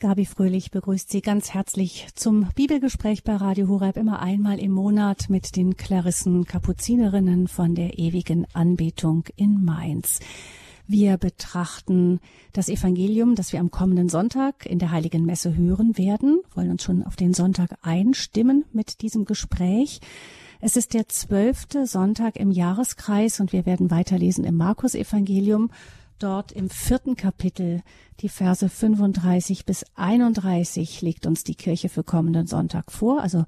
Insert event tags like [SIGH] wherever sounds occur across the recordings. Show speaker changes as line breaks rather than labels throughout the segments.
Gabi Fröhlich begrüßt Sie ganz herzlich zum Bibelgespräch bei Radio Horeb immer einmal im Monat mit den Klarissen Kapuzinerinnen von der ewigen Anbetung in Mainz. Wir betrachten das Evangelium, das wir am kommenden Sonntag in der Heiligen Messe hören werden, wollen uns schon auf den Sonntag einstimmen mit diesem Gespräch. Es ist der zwölfte Sonntag im Jahreskreis und wir werden weiterlesen im Markus Evangelium dort im vierten Kapitel, die Verse 35 bis 31, legt uns die Kirche für kommenden Sonntag vor. Also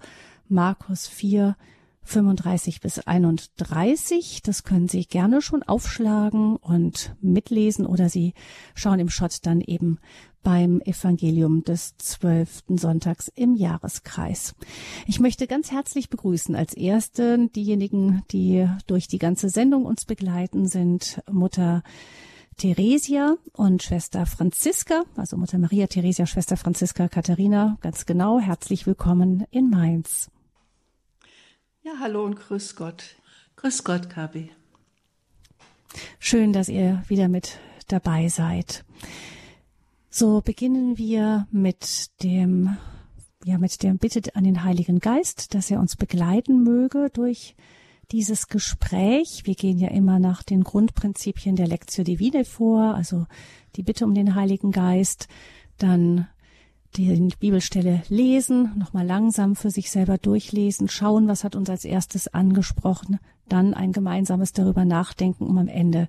Markus 4, 35 bis 31. Das können Sie gerne schon aufschlagen und mitlesen oder Sie schauen im Schott dann eben beim Evangelium des zwölften Sonntags im Jahreskreis. Ich möchte ganz herzlich begrüßen als Erste diejenigen, die durch die ganze Sendung uns begleiten, sind Mutter Theresia und Schwester Franziska, also Mutter Maria Theresia, Schwester Franziska Katharina, ganz genau. Herzlich willkommen in Mainz.
Ja, hallo und grüß Gott. Grüß Gott, Kabi.
Schön, dass ihr wieder mit dabei seid. So beginnen wir mit dem, ja, mit der Bitte an den Heiligen Geist, dass er uns begleiten möge durch dieses Gespräch. Wir gehen ja immer nach den Grundprinzipien der Lectio Divine vor, also die Bitte um den Heiligen Geist, dann die Bibelstelle lesen, nochmal langsam für sich selber durchlesen, schauen, was hat uns als erstes angesprochen, dann ein gemeinsames darüber nachdenken, um am Ende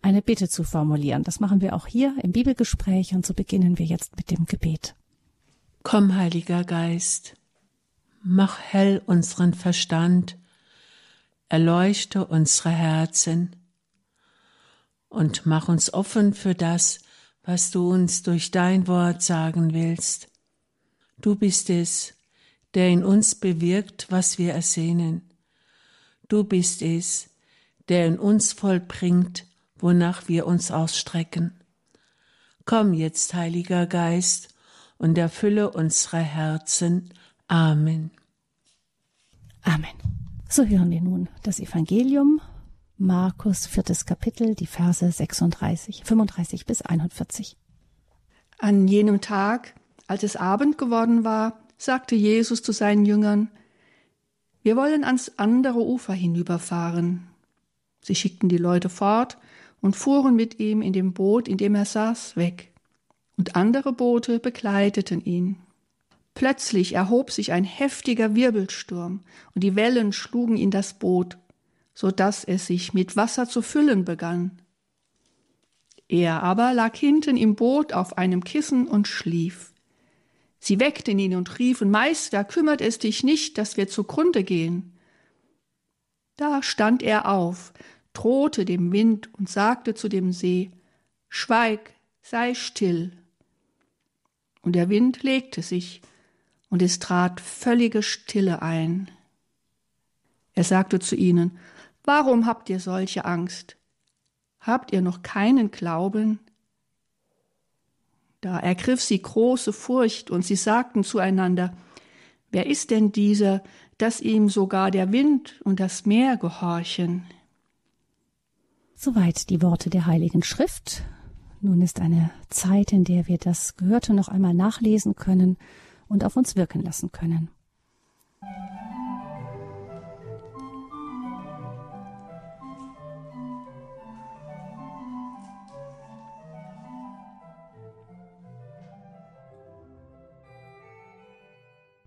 eine Bitte zu formulieren. Das machen wir auch hier im Bibelgespräch und so beginnen wir jetzt mit dem Gebet.
Komm, Heiliger Geist, mach hell unseren Verstand, erleuchte unsere Herzen und mach uns offen für das, was du uns durch dein Wort sagen willst. Du bist es, der in uns bewirkt, was wir ersehnen. Du bist es, der in uns vollbringt, wonach wir uns ausstrecken. Komm jetzt, Heiliger Geist, und erfülle unsere Herzen. Amen.
Amen. So hören wir nun das Evangelium Markus viertes Kapitel, die Verse 36, 35 bis 41.
An jenem Tag, als es Abend geworden war, sagte Jesus zu seinen Jüngern, wir wollen ans andere Ufer hinüberfahren. Sie schickten die Leute fort und fuhren mit ihm in dem Boot, in dem er saß, weg. Und andere Boote begleiteten ihn. Plötzlich erhob sich ein heftiger Wirbelsturm, und die Wellen schlugen in das Boot, so dass es sich mit Wasser zu füllen begann. Er aber lag hinten im Boot auf einem Kissen und schlief. Sie weckten ihn und riefen, Meister, kümmert es dich nicht, dass wir zugrunde gehen? Da stand er auf, drohte dem Wind und sagte zu dem See, Schweig, sei still. Und der Wind legte sich, und es trat völlige Stille ein. Er sagte zu ihnen, Warum habt ihr solche Angst? Habt ihr noch keinen Glauben? Da ergriff sie große Furcht, und sie sagten zueinander, Wer ist denn dieser, dass ihm sogar der Wind und das Meer gehorchen?
Soweit die Worte der Heiligen Schrift. Nun ist eine Zeit, in der wir das Gehörte noch einmal nachlesen können und auf uns wirken lassen können.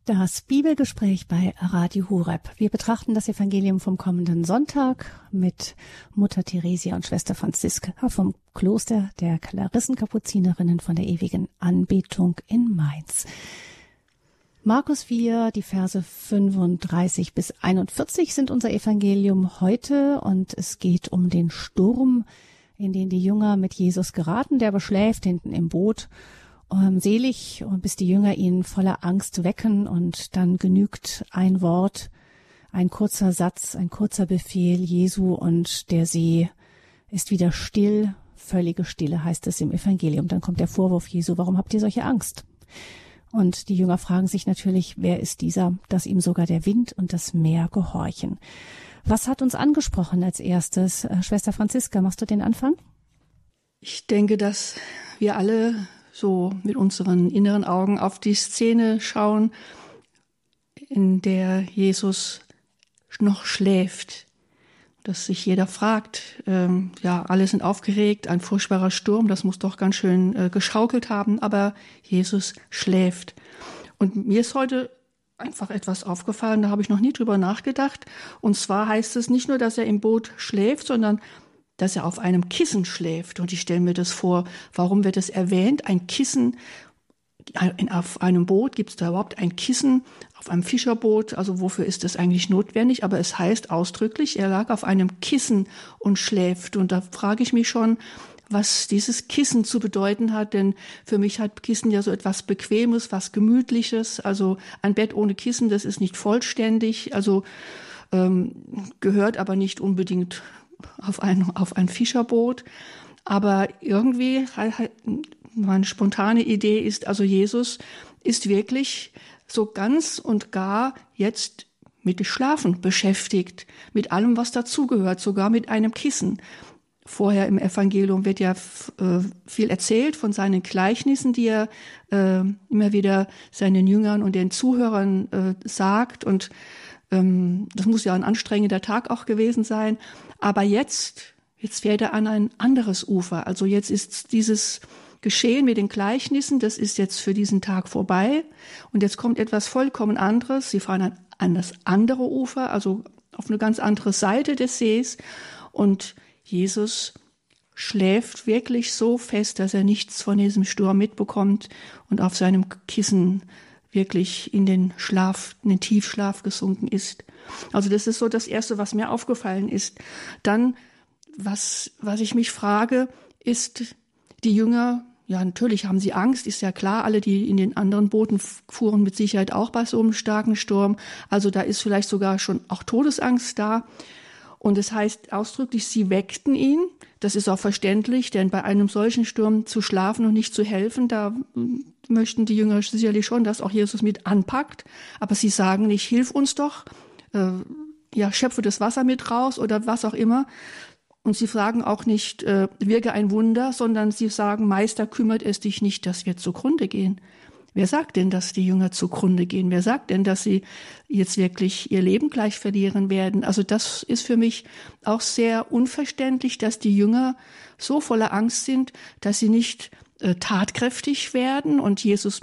Das Bibelgespräch bei Radio Horeb. Wir betrachten das Evangelium vom kommenden Sonntag mit Mutter Theresia und Schwester Franziska vom Kloster der Klarissenkapuzinerinnen von der ewigen Anbetung in Mainz. Markus 4, die Verse 35 bis 41 sind unser Evangelium heute und es geht um den Sturm, in den die Jünger mit Jesus geraten, der beschläft hinten im Boot. Ähm, selig, bis die Jünger ihn voller Angst wecken und dann genügt ein Wort, ein kurzer Satz, ein kurzer Befehl Jesu und der See ist wieder still, völlige Stille heißt es im Evangelium. Dann kommt der Vorwurf Jesu, warum habt ihr solche Angst? Und die Jünger fragen sich natürlich, wer ist dieser, dass ihm sogar der Wind und das Meer gehorchen. Was hat uns angesprochen als erstes? Äh, Schwester Franziska, machst du den Anfang?
Ich denke, dass wir alle so mit unseren inneren Augen auf die Szene schauen, in der Jesus noch schläft, dass sich jeder fragt, ähm, ja, alle sind aufgeregt, ein furchtbarer Sturm, das muss doch ganz schön äh, geschaukelt haben, aber Jesus schläft. Und mir ist heute einfach etwas aufgefallen, da habe ich noch nie drüber nachgedacht. Und zwar heißt es nicht nur, dass er im Boot schläft, sondern dass er auf einem Kissen schläft. Und ich stelle mir das vor, warum wird es erwähnt? Ein Kissen, auf einem Boot gibt es da überhaupt ein Kissen, auf einem Fischerboot, also wofür ist das eigentlich notwendig? Aber es heißt ausdrücklich, er lag auf einem Kissen und schläft. Und da frage ich mich schon, was dieses Kissen zu bedeuten hat, denn für mich hat Kissen ja so etwas Bequemes, was Gemütliches. Also ein Bett ohne Kissen, das ist nicht vollständig, also ähm, gehört aber nicht unbedingt auf ein, auf ein Fischerboot. Aber irgendwie, meine spontane Idee ist, also Jesus ist wirklich so ganz und gar jetzt mit Schlafen beschäftigt, mit allem, was dazugehört, sogar mit einem Kissen. Vorher im Evangelium wird ja äh, viel erzählt von seinen Gleichnissen, die er äh, immer wieder seinen Jüngern und den Zuhörern äh, sagt. Und ähm, das muss ja ein anstrengender Tag auch gewesen sein. Aber jetzt, jetzt fährt er an ein anderes Ufer. Also jetzt ist dieses Geschehen mit den Gleichnissen, das ist jetzt für diesen Tag vorbei. Und jetzt kommt etwas vollkommen anderes. Sie fahren an, an das andere Ufer, also auf eine ganz andere Seite des Sees. Und Jesus schläft wirklich so fest, dass er nichts von diesem Sturm mitbekommt und auf seinem Kissen wirklich in den Schlaf, in den Tiefschlaf gesunken ist. Also das ist so das Erste, was mir aufgefallen ist. Dann, was, was ich mich frage, ist, die Jünger, ja, natürlich haben sie Angst, ist ja klar, alle, die in den anderen Booten fuhren, mit Sicherheit auch bei so einem starken Sturm. Also da ist vielleicht sogar schon auch Todesangst da. Und es heißt ausdrücklich, sie weckten ihn. Das ist auch verständlich, denn bei einem solchen Sturm zu schlafen und nicht zu helfen, da möchten die Jünger sicherlich schon, dass auch Jesus mit anpackt. Aber sie sagen nicht, hilf uns doch, äh, ja, schöpfe das Wasser mit raus oder was auch immer. Und sie fragen auch nicht, äh, wirke ein Wunder, sondern sie sagen, Meister, kümmert es dich nicht, dass wir zugrunde gehen. Wer sagt denn, dass die Jünger zugrunde gehen? Wer sagt denn, dass sie jetzt wirklich ihr Leben gleich verlieren werden? Also das ist für mich auch sehr unverständlich, dass die Jünger so voller Angst sind, dass sie nicht äh, tatkräftig werden und Jesus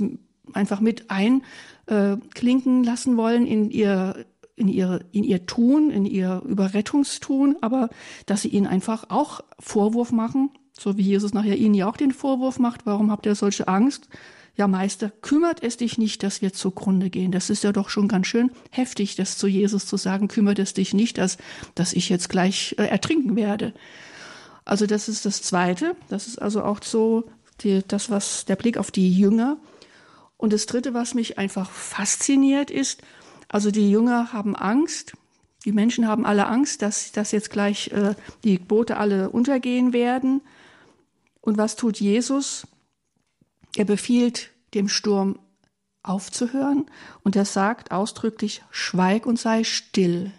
einfach mit einklinken äh, lassen wollen in ihr in ihr, in ihr Tun, in ihr Überrettungstun, aber dass sie ihnen einfach auch Vorwurf machen, so wie Jesus nachher ihnen ja auch den Vorwurf macht, warum habt ihr solche Angst? Ja, Meister, kümmert es dich nicht, dass wir zugrunde gehen. Das ist ja doch schon ganz schön heftig, das zu Jesus zu sagen, kümmert es dich nicht, dass, dass ich jetzt gleich äh, ertrinken werde. Also das ist das Zweite. Das ist also auch so die, das, was der Blick auf die Jünger. Und das Dritte, was mich einfach fasziniert, ist, also die Jünger haben Angst, die Menschen haben alle Angst, dass, dass jetzt gleich äh, die Boote alle untergehen werden. Und was tut Jesus? Er befiehlt dem Sturm aufzuhören und er sagt ausdrücklich, schweig und sei still.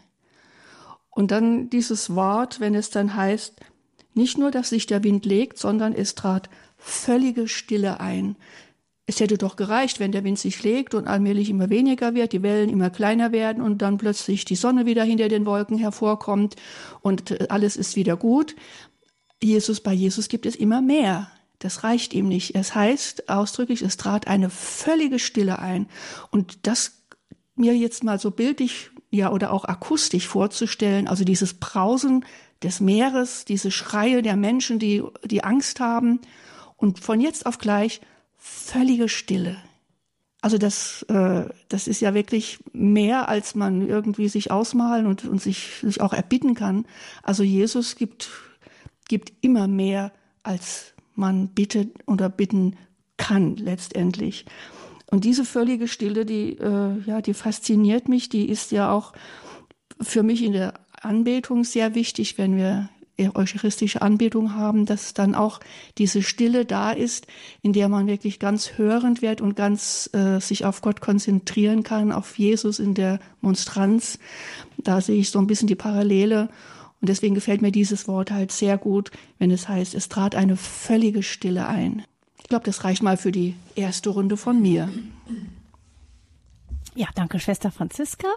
Und dann dieses Wort, wenn es dann heißt, nicht nur, dass sich der Wind legt, sondern es trat völlige Stille ein. Es hätte doch gereicht, wenn der Wind sich legt und allmählich immer weniger wird, die Wellen immer kleiner werden und dann plötzlich die Sonne wieder hinter den Wolken hervorkommt und äh, alles ist wieder gut. Jesus, bei Jesus gibt es immer mehr. Das reicht ihm nicht. Es heißt ausdrücklich, es trat eine völlige Stille ein. Und das mir jetzt mal so bildlich, ja, oder auch akustisch vorzustellen, also dieses Brausen des Meeres, diese Schreie der Menschen, die, die Angst haben und von jetzt auf gleich völlige Stille. Also das, äh, das ist ja wirklich mehr, als man irgendwie sich ausmalen und, und sich, sich auch erbitten kann. Also Jesus gibt, gibt immer mehr, als man bittet oder bitten kann letztendlich. Und diese völlige Stille, die, äh, ja, die fasziniert mich, die ist ja auch für mich in der Anbetung sehr wichtig, wenn wir eucharistische Anbetung haben, dass dann auch diese Stille da ist, in der man wirklich ganz hörend wird und ganz äh, sich auf Gott konzentrieren kann, auf Jesus in der Monstranz. Da sehe ich so ein bisschen die Parallele. Und deswegen gefällt mir dieses Wort halt sehr gut, wenn es heißt, es trat eine völlige Stille ein. Ich glaube, das reicht mal für die erste Runde von mir.
Ja, danke, Schwester Franziska.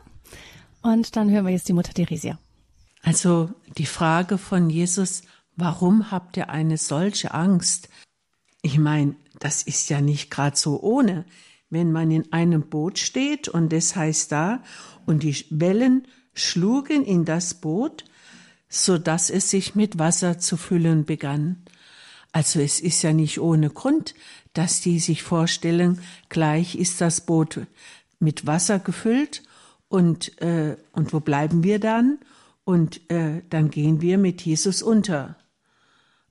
Und dann hören wir jetzt die Mutter Theresia.
Also die Frage von Jesus, warum habt ihr eine solche Angst? Ich meine, das ist ja nicht gerade so ohne. Wenn man in einem Boot steht und das heißt da, und die Wellen schlugen in das Boot, so dass es sich mit Wasser zu füllen begann. Also es ist ja nicht ohne Grund, dass die sich vorstellen, gleich ist das Boot mit Wasser gefüllt und, äh, und wo bleiben wir dann? Und äh, dann gehen wir mit Jesus unter.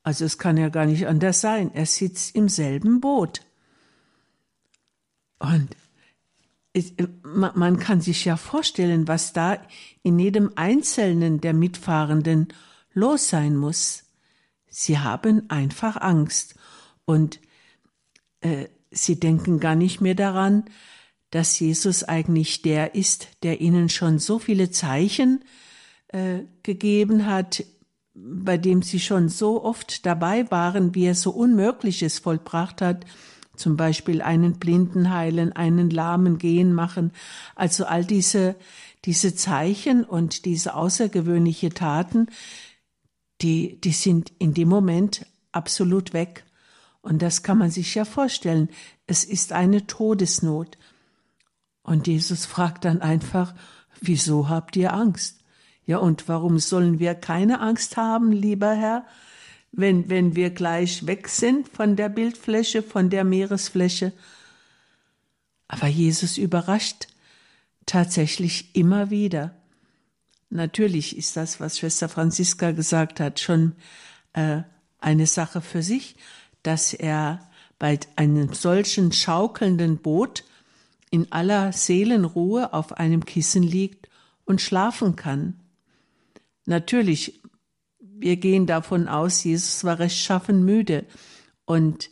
Also es kann ja gar nicht anders sein. Er sitzt im selben Boot. Und man kann sich ja vorstellen, was da in jedem Einzelnen der Mitfahrenden los sein muss. Sie haben einfach Angst und äh, sie denken gar nicht mehr daran, dass Jesus eigentlich der ist, der ihnen schon so viele Zeichen äh, gegeben hat, bei dem sie schon so oft dabei waren, wie er so Unmögliches vollbracht hat, zum Beispiel einen Blinden heilen, einen Lahmen gehen machen. Also all diese, diese Zeichen und diese außergewöhnliche Taten, die, die sind in dem Moment absolut weg. Und das kann man sich ja vorstellen. Es ist eine Todesnot. Und Jesus fragt dann einfach, wieso habt ihr Angst? Ja, und warum sollen wir keine Angst haben, lieber Herr? wenn, wenn wir gleich weg sind von der Bildfläche, von der Meeresfläche. Aber Jesus überrascht tatsächlich immer wieder. Natürlich ist das, was Schwester Franziska gesagt hat, schon äh, eine Sache für sich, dass er bei einem solchen schaukelnden Boot in aller Seelenruhe auf einem Kissen liegt und schlafen kann. Natürlich wir gehen davon aus, Jesus war rechtschaffen müde. Und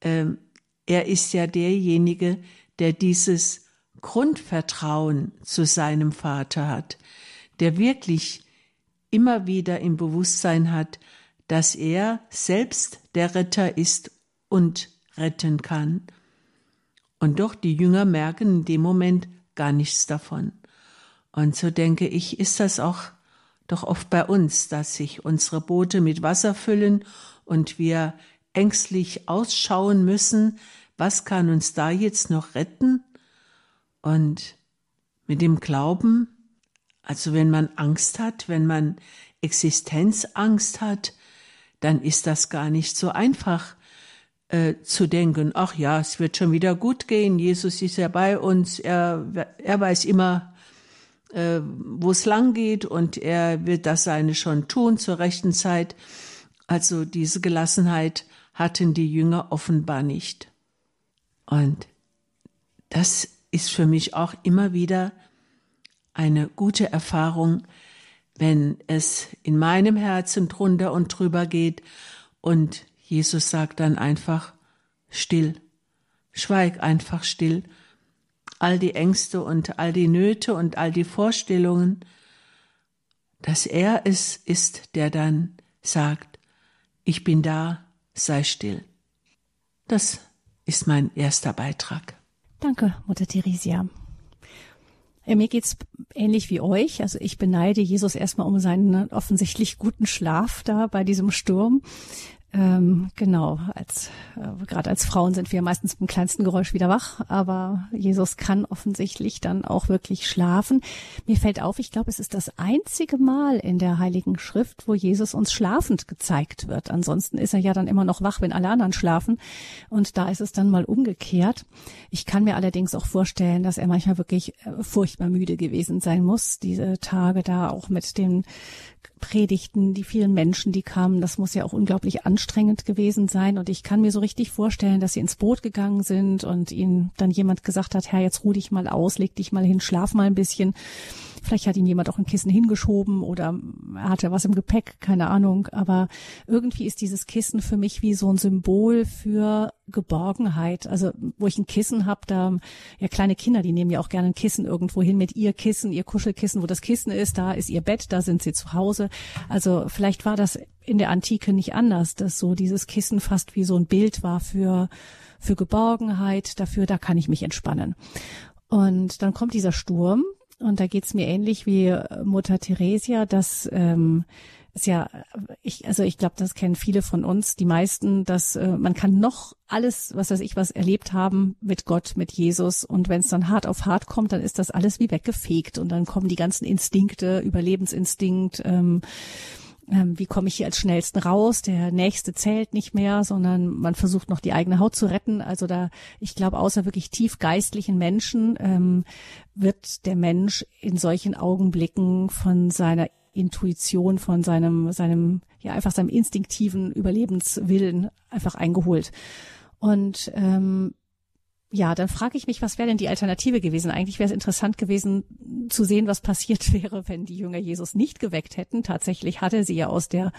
ähm, er ist ja derjenige, der dieses Grundvertrauen zu seinem Vater hat, der wirklich immer wieder im Bewusstsein hat, dass er selbst der Retter ist und retten kann. Und doch die Jünger merken in dem Moment gar nichts davon. Und so denke ich, ist das auch doch oft bei uns, dass sich unsere Boote mit Wasser füllen und wir ängstlich ausschauen müssen, was kann uns da jetzt noch retten? Und mit dem Glauben, also wenn man Angst hat, wenn man Existenzangst hat, dann ist das gar nicht so einfach äh, zu denken, ach ja, es wird schon wieder gut gehen, Jesus ist ja bei uns, er, er weiß immer, äh, wo es lang geht und er wird das seine schon tun zur rechten Zeit. Also diese Gelassenheit hatten die Jünger offenbar nicht. Und das ist für mich auch immer wieder eine gute Erfahrung, wenn es in meinem Herzen drunter und drüber geht und Jesus sagt dann einfach still, schweig einfach still all die Ängste und all die Nöte und all die Vorstellungen, dass er es ist, der dann sagt, ich bin da, sei still. Das ist mein erster Beitrag.
Danke, Mutter Theresia. Mir geht's ähnlich wie euch. Also ich beneide Jesus erstmal um seinen offensichtlich guten Schlaf da bei diesem Sturm. Ähm, genau, als äh, gerade als Frauen sind wir meistens beim kleinsten Geräusch wieder wach, aber Jesus kann offensichtlich dann auch wirklich schlafen. Mir fällt auf, ich glaube, es ist das einzige Mal in der Heiligen Schrift, wo Jesus uns schlafend gezeigt wird. Ansonsten ist er ja dann immer noch wach, wenn alle anderen schlafen. Und da ist es dann mal umgekehrt. Ich kann mir allerdings auch vorstellen, dass er manchmal wirklich äh, furchtbar müde gewesen sein muss, diese Tage da auch mit den Predigten, die vielen Menschen, die kamen, das muss ja auch unglaublich anstrengend gewesen sein. Und ich kann mir so richtig vorstellen, dass sie ins Boot gegangen sind und ihnen dann jemand gesagt hat, Herr, jetzt ruh dich mal aus, leg dich mal hin, schlaf mal ein bisschen. Vielleicht hat ihm jemand auch ein Kissen hingeschoben oder er hatte was im Gepäck, keine Ahnung. Aber irgendwie ist dieses Kissen für mich wie so ein Symbol für Geborgenheit. Also wo ich ein Kissen habe, da ja kleine Kinder, die nehmen ja auch gerne ein Kissen irgendwo hin mit ihr Kissen, ihr Kuschelkissen, wo das Kissen ist, da ist ihr Bett, da sind sie zu Hause. Also vielleicht war das in der Antike nicht anders, dass so dieses Kissen fast wie so ein Bild war für, für Geborgenheit, dafür, da kann ich mich entspannen. Und dann kommt dieser Sturm und da geht's mir ähnlich wie Mutter Theresia, dass ähm, ist ja, ich, also ich glaube, das kennen viele von uns, die meisten, dass äh, man kann noch alles, was weiß ich, was erlebt haben mit Gott, mit Jesus. Und wenn es dann hart auf hart kommt, dann ist das alles wie weggefegt. Und dann kommen die ganzen Instinkte, Überlebensinstinkt, ähm, ähm, wie komme ich hier als schnellsten raus? Der nächste zählt nicht mehr, sondern man versucht noch die eigene Haut zu retten. Also da, ich glaube, außer wirklich tief geistlichen Menschen ähm, wird der Mensch in solchen Augenblicken von seiner Intuition, von seinem, seinem, ja, einfach seinem instinktiven Überlebenswillen einfach eingeholt. Und ähm, ja, dann frage ich mich, was wäre denn die Alternative gewesen? Eigentlich wäre es interessant gewesen zu sehen, was passiert [LAUGHS] wäre, wenn die Jünger Jesus nicht geweckt hätten. Tatsächlich hat er sie ja aus der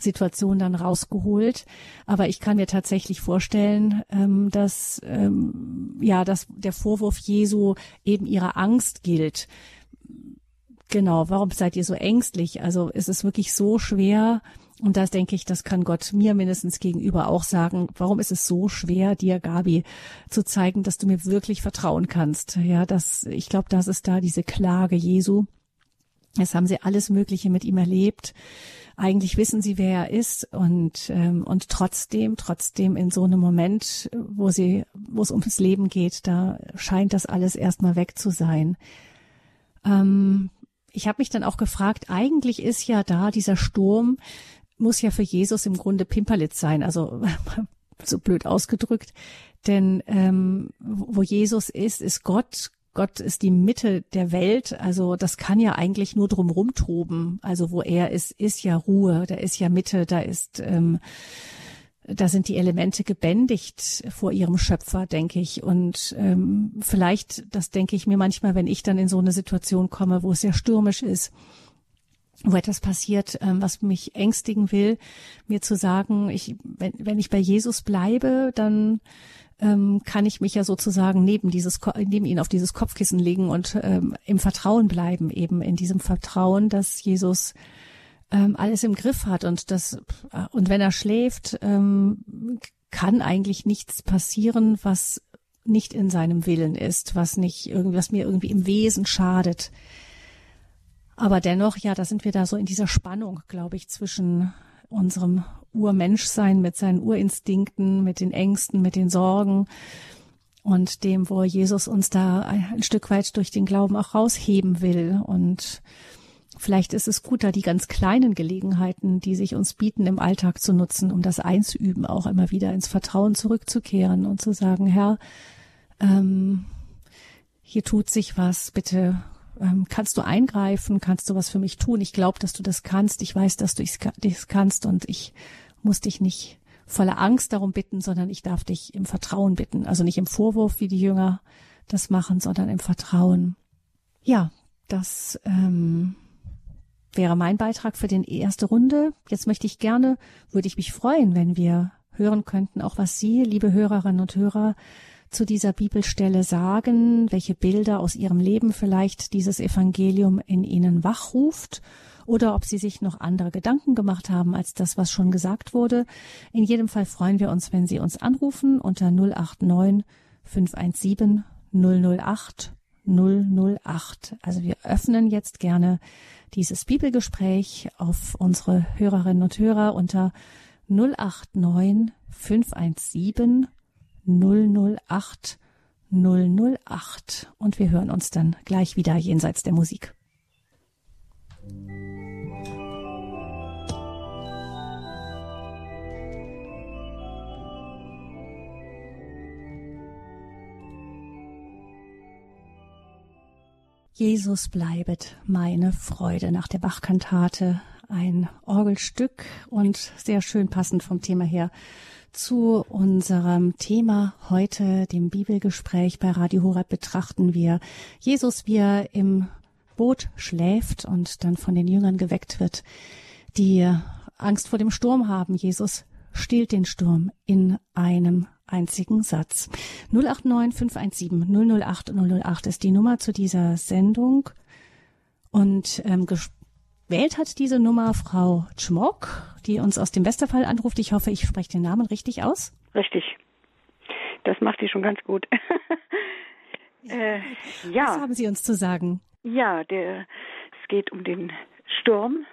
Situation dann rausgeholt. Aber ich kann mir tatsächlich vorstellen, ähm, dass ähm, ja, dass der Vorwurf Jesu eben ihrer Angst gilt Genau, warum seid ihr so ängstlich? Also ist es wirklich so schwer, und das denke ich, das kann Gott mir mindestens gegenüber auch sagen. Warum ist es so schwer, dir, Gabi, zu zeigen, dass du mir wirklich vertrauen kannst? Ja, das, ich glaube, das ist da diese Klage Jesu. Jetzt haben sie alles Mögliche mit ihm erlebt. Eigentlich wissen sie, wer er ist und ähm, und trotzdem, trotzdem in so einem Moment, wo sie, wo es ums Leben geht, da scheint das alles erstmal weg zu sein. Ähm, ich habe mich dann auch gefragt, eigentlich ist ja da dieser Sturm, muss ja für Jesus im Grunde Pimperlitz sein, also [LAUGHS] so blöd ausgedrückt. Denn ähm, wo Jesus ist, ist Gott. Gott ist die Mitte der Welt, also das kann ja eigentlich nur drum rumtoben. Also wo er ist, ist ja Ruhe, da ist ja Mitte, da ist ähm, da sind die Elemente gebändigt vor ihrem Schöpfer, denke ich. Und ähm, vielleicht, das denke ich mir manchmal, wenn ich dann in so eine Situation komme, wo es sehr stürmisch ist, wo etwas passiert, ähm, was mich ängstigen will, mir zu sagen, ich, wenn, wenn ich bei Jesus bleibe, dann ähm, kann ich mich ja sozusagen neben dieses neben ihn auf dieses Kopfkissen legen und ähm, im Vertrauen bleiben, eben in diesem Vertrauen, dass Jesus ähm, alles im Griff hat und das und wenn er schläft, ähm, kann eigentlich nichts passieren, was nicht in seinem Willen ist, was nicht irgendwie, was mir irgendwie im Wesen schadet. Aber dennoch, ja, da sind wir da so in dieser Spannung, glaube ich, zwischen unserem Urmenschsein mit seinen Urinstinkten, mit den Ängsten, mit den Sorgen und dem, wo Jesus uns da ein Stück weit durch den Glauben auch rausheben will. Und Vielleicht ist es gut, da die ganz kleinen Gelegenheiten, die sich uns bieten, im Alltag zu nutzen, um das einzuüben, auch immer wieder ins Vertrauen zurückzukehren und zu sagen, Herr, ähm, hier tut sich was, bitte ähm, kannst du eingreifen, kannst du was für mich tun. Ich glaube, dass du das kannst, ich weiß, dass du es kannst und ich muss dich nicht voller Angst darum bitten, sondern ich darf dich im Vertrauen bitten. Also nicht im Vorwurf, wie die Jünger das machen, sondern im Vertrauen. Ja, das ähm, wäre mein Beitrag für den erste Runde. Jetzt möchte ich gerne, würde ich mich freuen, wenn wir hören könnten, auch was Sie, liebe Hörerinnen und Hörer, zu dieser Bibelstelle sagen, welche Bilder aus Ihrem Leben vielleicht dieses Evangelium in Ihnen wachruft oder ob Sie sich noch andere Gedanken gemacht haben als das, was schon gesagt wurde. In jedem Fall freuen wir uns, wenn Sie uns anrufen unter 089 517 008 008. Also wir öffnen jetzt gerne dieses Bibelgespräch auf unsere Hörerinnen und Hörer unter 089 517 008 008 und wir hören uns dann gleich wieder jenseits der Musik. Jesus bleibet meine Freude nach der Bachkantate. Ein Orgelstück und sehr schön passend vom Thema her zu unserem Thema heute, dem Bibelgespräch bei Radio Horeb, betrachten wir Jesus, wie er im Boot schläft und dann von den Jüngern geweckt wird, die Angst vor dem Sturm haben. Jesus stillt den Sturm in einem einzigen Satz. 089 517 008 008 ist die Nummer zu dieser Sendung. Und ähm, gewählt hat, diese Nummer Frau Czmock, die uns aus dem Westerfall anruft. Ich hoffe, ich spreche den Namen richtig aus.
Richtig. Das macht sie schon ganz gut. [LAUGHS]
äh, ja. Was haben Sie uns zu sagen?
Ja, der, es geht um den Sturm.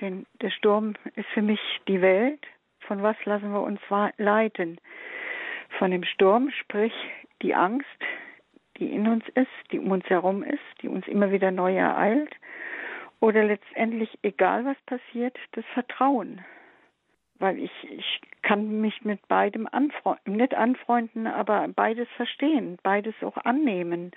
Denn der Sturm ist für mich die Welt. Von was lassen wir uns leiten? Von dem Sturm, sprich die Angst, die in uns ist, die um uns herum ist, die uns immer wieder neu ereilt. Oder letztendlich, egal was passiert, das Vertrauen. Weil ich, ich kann mich mit beidem anfreunden, nicht anfreunden, aber beides verstehen, beides auch annehmen.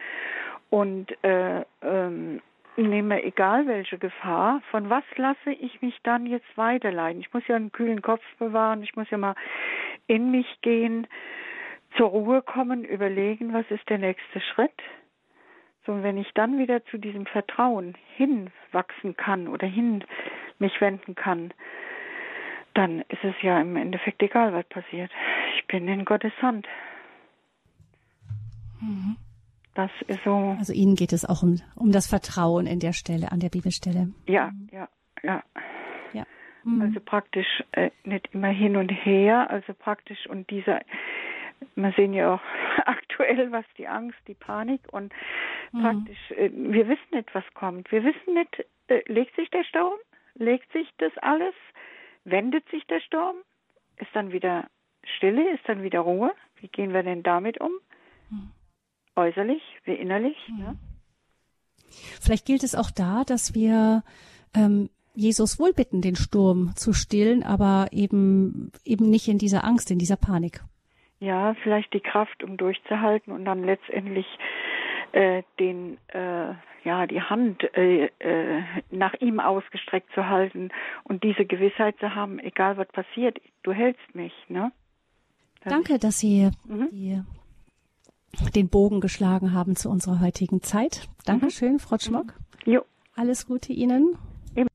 Und äh, ähm, nehme, egal welche Gefahr, von was lasse ich mich dann jetzt weiterleiten? Ich muss ja einen kühlen Kopf bewahren, ich muss ja mal in mich gehen, zur Ruhe kommen, überlegen, was ist der nächste Schritt. So, und wenn ich dann wieder zu diesem Vertrauen hinwachsen kann oder hin mich wenden kann, dann ist es ja im Endeffekt egal, was passiert. Ich bin in Gottes Hand.
Mhm. Das ist so. Also Ihnen geht es auch um, um das Vertrauen in der Stelle, an der Bibelstelle.
Ja, mhm. ja, ja. ja. Mhm. Also praktisch äh, nicht immer hin und her, also praktisch und dieser, wir sehen ja auch [LAUGHS] aktuell, was die Angst, die Panik und mhm. praktisch, äh, wir wissen nicht, was kommt. Wir wissen nicht, äh, legt sich der Sturm? Legt sich das alles? Wendet sich der Sturm? Ist dann wieder Stille? Ist dann wieder Ruhe? Wie gehen wir denn damit um? Mhm äußerlich wie innerlich. Mhm. Ja.
Vielleicht gilt es auch da, dass wir ähm, Jesus wohl bitten, den Sturm zu stillen, aber eben eben nicht in dieser Angst, in dieser Panik.
Ja, vielleicht die Kraft, um durchzuhalten und dann letztendlich äh, den äh, ja die Hand äh, äh, nach ihm ausgestreckt zu halten und diese Gewissheit zu haben, egal was passiert, du hältst mich, ne?
Das Danke, dass Sie mhm. die den Bogen geschlagen haben zu unserer heutigen Zeit. Dankeschön, mhm. Frau Schmock.
Mhm. Jo.
Alles Gute Ihnen. Eben.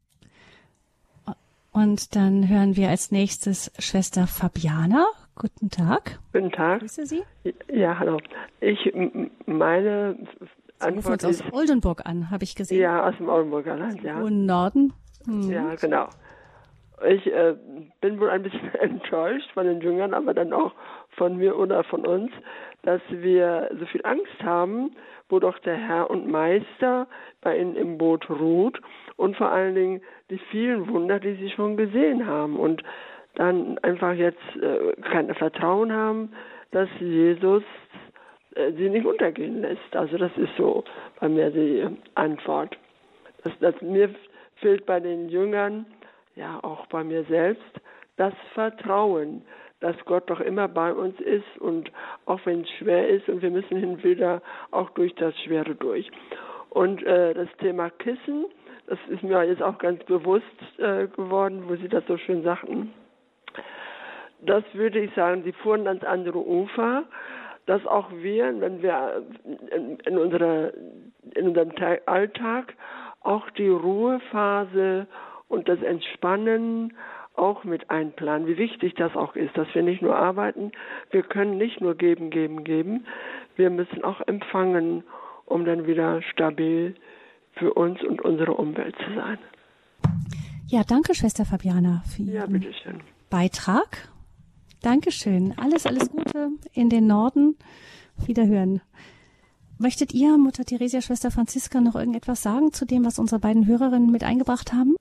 Und dann hören wir als nächstes Schwester Fabiana. Guten Tag.
Guten Tag.
Grüße Sie.
Ja, hallo. Ich meine
Sie rufen uns aus Oldenburg an, habe ich gesehen.
Ja, aus dem Oldenburger Land, ja.
Hohen Norden.
Hm. Ja, genau. Ich äh, bin wohl ein bisschen [LAUGHS] enttäuscht von den Jüngern, aber dann auch von mir oder von uns, dass wir so viel Angst haben, wo doch der Herr und Meister bei ihnen im Boot ruht und vor allen Dingen die vielen Wunder, die sie schon gesehen haben und dann einfach jetzt äh, kein Vertrauen haben, dass Jesus äh, sie nicht untergehen lässt. Also das ist so bei mir die Antwort. Das, das, mir fehlt bei den Jüngern, ja auch bei mir selbst, das Vertrauen, dass Gott doch immer bei uns ist und auch wenn es schwer ist und wir müssen hin wieder auch durch das Schwere durch. Und äh, das Thema Kissen, das ist mir jetzt auch ganz bewusst äh, geworden, wo Sie das so schön sagten. Das würde ich sagen, Sie fuhren ans andere Ufer, dass auch wir, wenn wir in, in, unserer, in unserem Alltag auch die Ruhephase und das Entspannen auch mit einplanen, wie wichtig das auch ist, dass wir nicht nur arbeiten, wir können nicht nur geben, geben, geben, wir müssen auch empfangen, um dann wieder stabil für uns und unsere Umwelt zu sein.
Ja, danke, Schwester Fabiana, für Ihren ja, Beitrag. Dankeschön. Alles, alles Gute in den Norden. Wiederhören. Möchtet ihr, Mutter Theresia, Schwester Franziska, noch irgendetwas sagen zu dem, was unsere beiden Hörerinnen mit eingebracht haben?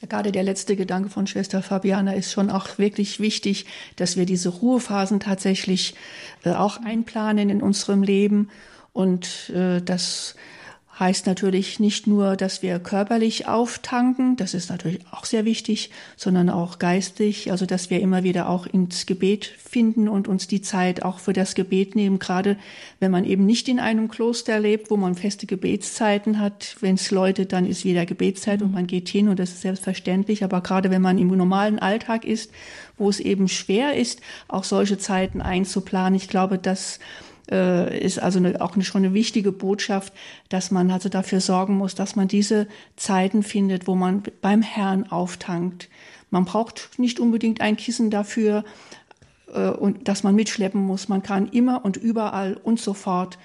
Ja, gerade der letzte Gedanke von Schwester Fabiana ist schon auch wirklich wichtig, dass wir diese Ruhephasen tatsächlich äh, auch einplanen in unserem Leben und äh, dass heißt natürlich nicht nur, dass wir körperlich auftanken, das ist natürlich auch sehr wichtig, sondern auch geistig, also dass wir immer wieder auch ins Gebet finden und uns die Zeit auch für das Gebet nehmen, gerade wenn man eben nicht in einem Kloster lebt, wo man feste Gebetszeiten hat. Wenn es läutet, dann ist wieder Gebetszeit und man geht hin und das ist selbstverständlich, aber gerade wenn man im normalen Alltag ist, wo es eben schwer ist, auch solche Zeiten einzuplanen, ich glaube, dass äh, ist also eine, auch eine, schon eine wichtige Botschaft, dass man also dafür sorgen muss, dass man diese Zeiten findet, wo man beim Herrn auftankt. Man braucht nicht unbedingt ein Kissen dafür äh, und dass man mitschleppen muss. Man kann immer und überall und sofort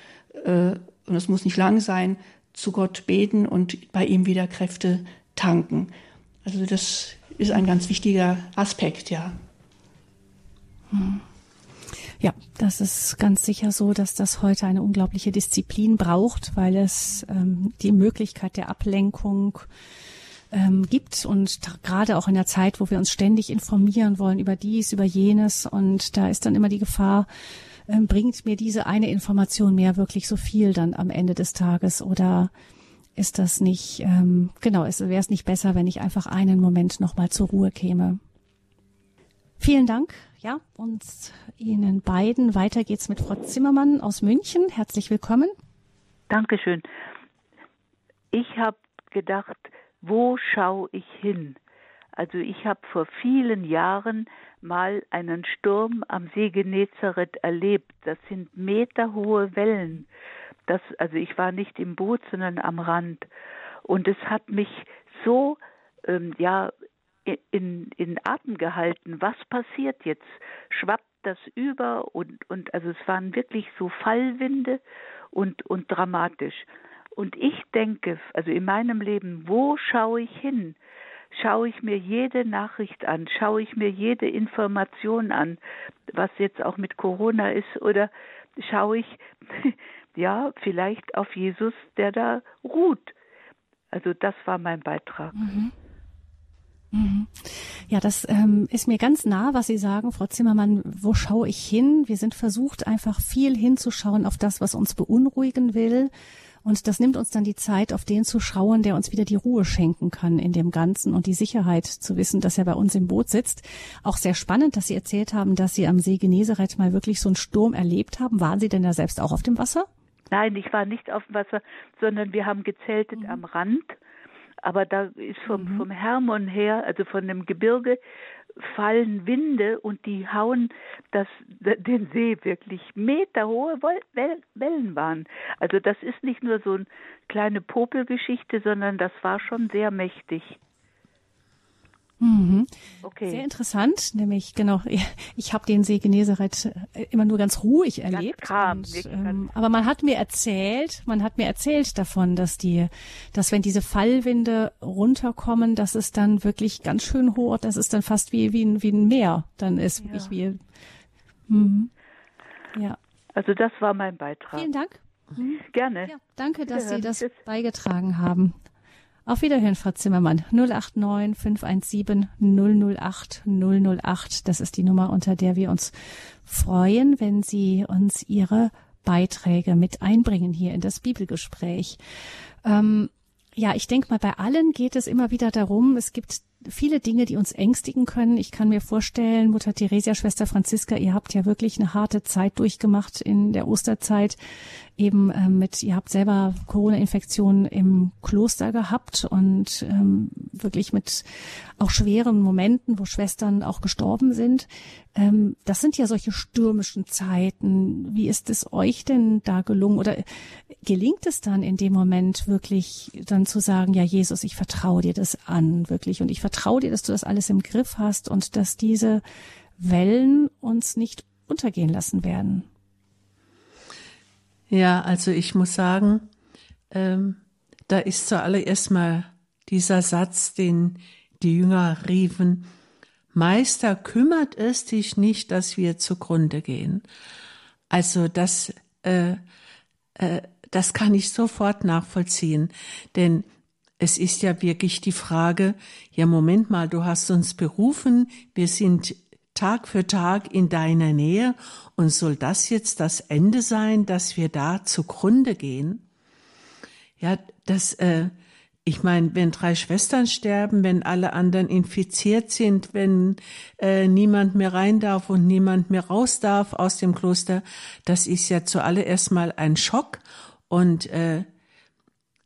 äh, und es muss nicht lang sein, zu Gott beten und bei ihm wieder Kräfte tanken. Also das ist ein ganz wichtiger Aspekt, ja.
Hm. Ja, das ist ganz sicher so, dass das heute eine unglaubliche Disziplin braucht, weil es ähm, die Möglichkeit der Ablenkung ähm, gibt. Und gerade auch in der Zeit, wo wir uns ständig informieren wollen über dies, über jenes. Und da ist dann immer die Gefahr, ähm, bringt mir diese eine Information mehr wirklich so viel dann am Ende des Tages? Oder ist das nicht, ähm, genau, wäre es nicht besser, wenn ich einfach einen Moment nochmal zur Ruhe käme. Vielen Dank, ja, und Ihnen beiden. Weiter geht's mit Frau Zimmermann aus München. Herzlich willkommen.
Dankeschön. Ich habe gedacht, wo schaue ich hin? Also ich habe vor vielen Jahren mal einen Sturm am See Genezareth erlebt. Das sind meterhohe Wellen. Das, also ich war nicht im Boot, sondern am Rand. Und es hat mich so ähm, ja in, in Atem gehalten. Was passiert jetzt? Schwappt das über und, und also es waren wirklich so Fallwinde und, und dramatisch. Und ich denke, also in meinem Leben, wo schaue ich hin? Schaue ich mir jede Nachricht an? Schaue ich mir jede Information an, was jetzt auch mit Corona ist? Oder schaue ich, [LAUGHS] ja, vielleicht auf Jesus, der da ruht? Also das war mein Beitrag.
Mhm. Ja, das ähm, ist mir ganz nah, was Sie sagen, Frau Zimmermann. Wo schaue ich hin? Wir sind versucht, einfach viel hinzuschauen auf das, was uns beunruhigen will. Und das nimmt uns dann die Zeit, auf den zu schauen, der uns wieder die Ruhe schenken kann in dem Ganzen und die Sicherheit zu wissen, dass er bei uns im Boot sitzt. Auch sehr spannend, dass Sie erzählt haben, dass Sie am See Genezareth mal wirklich so einen Sturm erlebt haben. Waren Sie denn da selbst auch auf dem Wasser?
Nein, ich war nicht auf dem Wasser, sondern wir haben gezeltet mhm. am Rand aber da ist vom, mhm. vom Hermon her, also von dem Gebirge, fallen Winde und die hauen das, den See wirklich meterhohe Wellen waren. Also das ist nicht nur so eine kleine Popelgeschichte, sondern das war schon sehr mächtig.
Mhm. Okay. Sehr interessant, nämlich genau, [LAUGHS] ich habe den See Genezareth äh, immer nur ganz ruhig erlebt.
Ganz und, ähm,
aber man hat mir erzählt, man hat mir erzählt davon, dass die, dass wenn diese Fallwinde runterkommen, dass es dann wirklich ganz schön hoch, dass es dann fast wie wie ein, wie ein Meer dann ist, ja. wie.
Mhm. Ja. Also das war mein Beitrag.
Vielen Dank.
Mhm. Gerne.
Ja, danke, dass Sie das beigetragen haben. Auf Wiederhören, Frau Zimmermann. 089 517 008 008. Das ist die Nummer, unter der wir uns freuen, wenn Sie uns Ihre Beiträge mit einbringen hier in das Bibelgespräch. Ähm, ja, ich denke mal, bei allen geht es immer wieder darum, es gibt viele Dinge, die uns ängstigen können. Ich kann mir vorstellen, Mutter Theresia, Schwester Franziska, ihr habt ja wirklich eine harte Zeit durchgemacht in der Osterzeit eben äh, mit, ihr habt selber Corona-Infektionen im Kloster gehabt und ähm, wirklich mit auch schweren Momenten, wo Schwestern auch gestorben sind. Ähm, das sind ja solche stürmischen Zeiten. Wie ist es euch denn da gelungen oder gelingt es dann in dem Moment wirklich dann zu sagen, ja Jesus, ich vertraue dir das an, wirklich und ich vertraue dir, dass du das alles im Griff hast und dass diese Wellen uns nicht untergehen lassen werden?
Ja, also ich muss sagen, ähm, da ist zuallererst mal dieser Satz, den die Jünger riefen, Meister, kümmert es dich nicht, dass wir zugrunde gehen. Also das, äh, äh, das kann ich sofort nachvollziehen, denn es ist ja wirklich die Frage, ja Moment mal, du hast uns berufen, wir sind Tag für Tag in deiner Nähe. Und soll das jetzt das Ende sein, dass wir da zugrunde gehen? Ja, das, äh, ich meine, wenn drei Schwestern sterben, wenn alle anderen infiziert sind, wenn äh, niemand mehr rein darf und niemand mehr raus darf aus dem Kloster, das ist ja zuallererst mal ein Schock. Und äh,